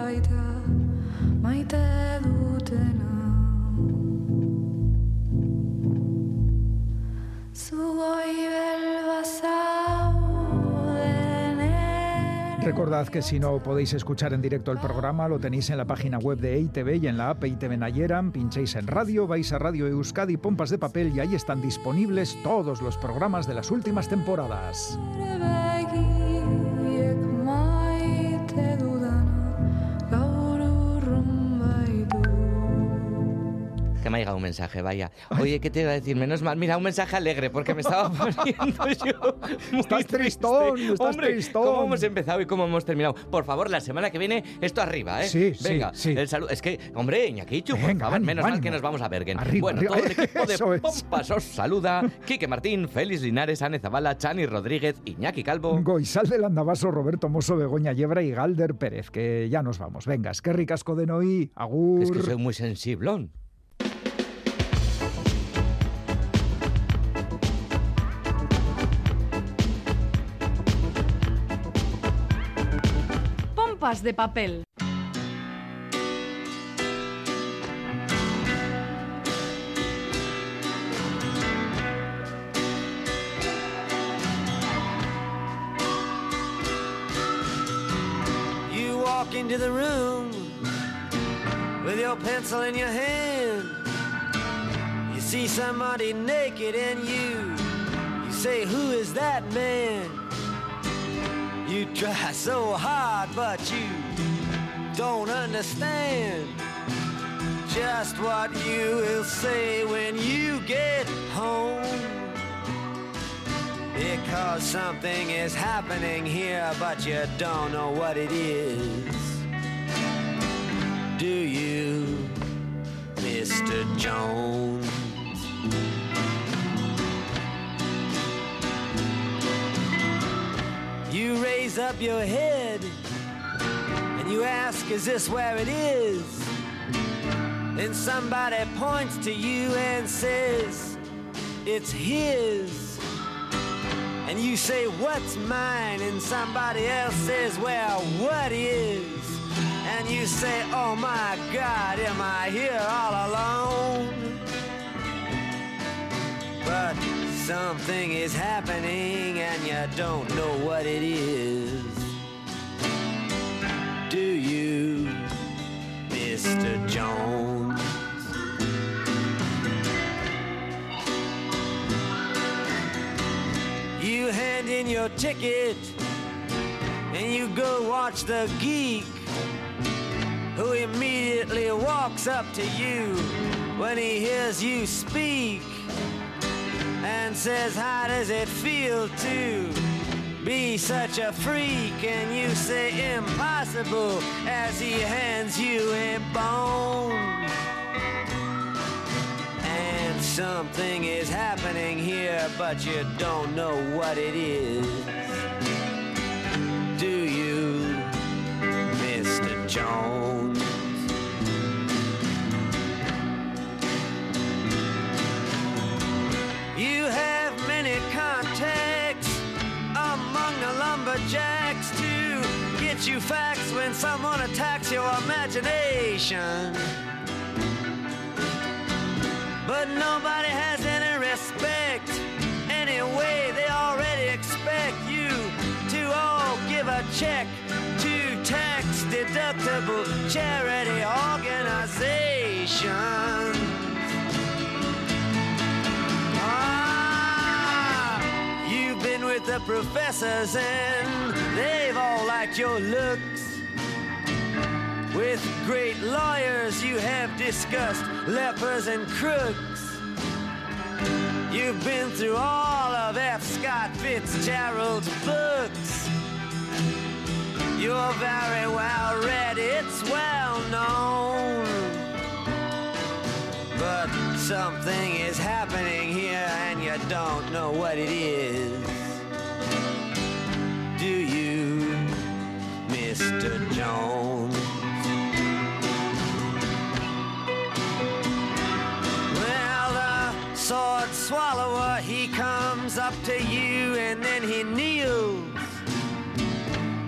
Recordad que si no podéis escuchar en directo el programa, lo tenéis en la página web de EITV y en la app EITV Nayeran. Pinchéis en radio, vais a Radio Euskadi Pompas de Papel y ahí están disponibles todos los programas de las últimas temporadas. Llegado un mensaje, vaya. Oye, ¿qué te iba a decir? Menos mal, mira, un mensaje alegre, porque me estaba poniendo yo muy Estás triste. tristón, estás Hombre, tristón. ¿cómo hemos empezado y cómo hemos terminado? Por favor, la semana que viene, esto arriba, ¿eh? Sí, sí, Venga, sí. el saludo. Es que, hombre, Iñakichu, por favor, ánimo, menos mal ánimo. que nos vamos a Bergen. Arriba, bueno, arriba. todo el equipo de. Pompas os saluda. Quique Martín, Félix Linares, Ane Zabala, Chani Rodríguez, Iñaki Calvo. Goizal del Andabaso, Roberto Mosso, Begoña Yebra y Galder Pérez, que ya nos vamos. Venga, es que ricasco de Noí, agur. Es que soy muy sensiblón. De papel. You walk into the room with your pencil in your hand. You see somebody naked and you you say, "Who is that man?" You try so hard, but you don't understand just what you will say when you get home. Because something is happening here, but you don't know what it is. Do you, Mr. Jones? Raise up your head and you ask, Is this where it is? Then somebody points to you and says, It's his. And you say, What's mine? And somebody else says, Well, what is? And you say, Oh my God, am I here all alone? But something is happening and you don't know what it is. Do you, Mr. Jones? You hand in your ticket and you go watch the geek who immediately walks up to you when he hears you speak and says, How does it feel to be such a freak? And you say, Impossible, as he hands you a bone. And something is happening here, but you don't know what it is. Do you, Mr. Jones? Lumberjacks to get you facts when someone attacks your imagination. But nobody has any respect. Anyway, they already expect you to all give a check to tax deductible charity organizations. With the professors and they've all liked your looks. With great lawyers, you have discussed lepers and crooks. You've been through all of F. Scott Fitzgerald's books. You're very well read, it's well known. But something is happening here and you don't know what it is. Mr. Jones. Well, the sword swallower, he comes up to you and then he kneels.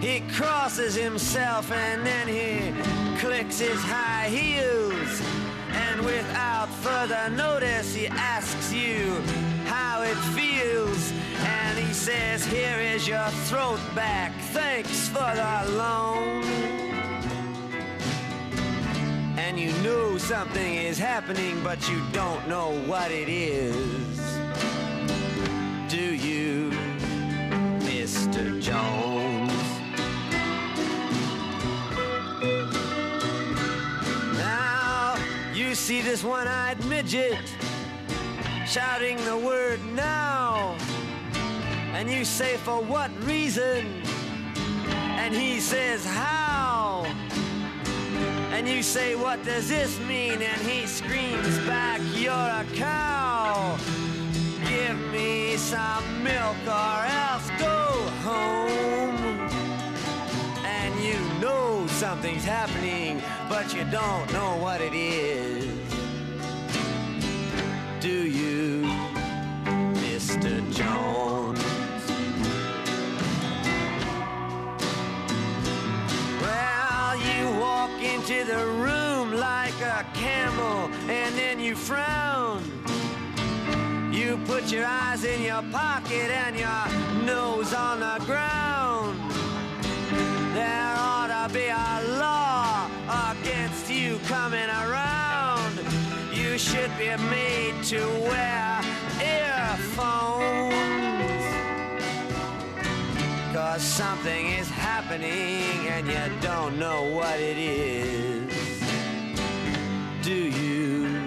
He crosses himself and then he clicks his high heels. And without further notice, he asks you how it feels. Says, Here is your throat back. Thanks for the loan. And you know something is happening, but you don't know what it is. Do you, Mr. Jones? Now you see this one eyed midget shouting the word now. And you say, For what reason? And he says, How? And you say, What does this mean? And he screams back, You're a cow. Give me some milk or else go home. And you know something's happening, but you don't know what it is. Do you, Mr. Jones? Into the room like a camel and then you frown. You put your eyes in your pocket and your nose on the ground. There ought to be a law against you coming around. You should be made to wear earphones. Cause something is happening and you don't know what it is. Do you,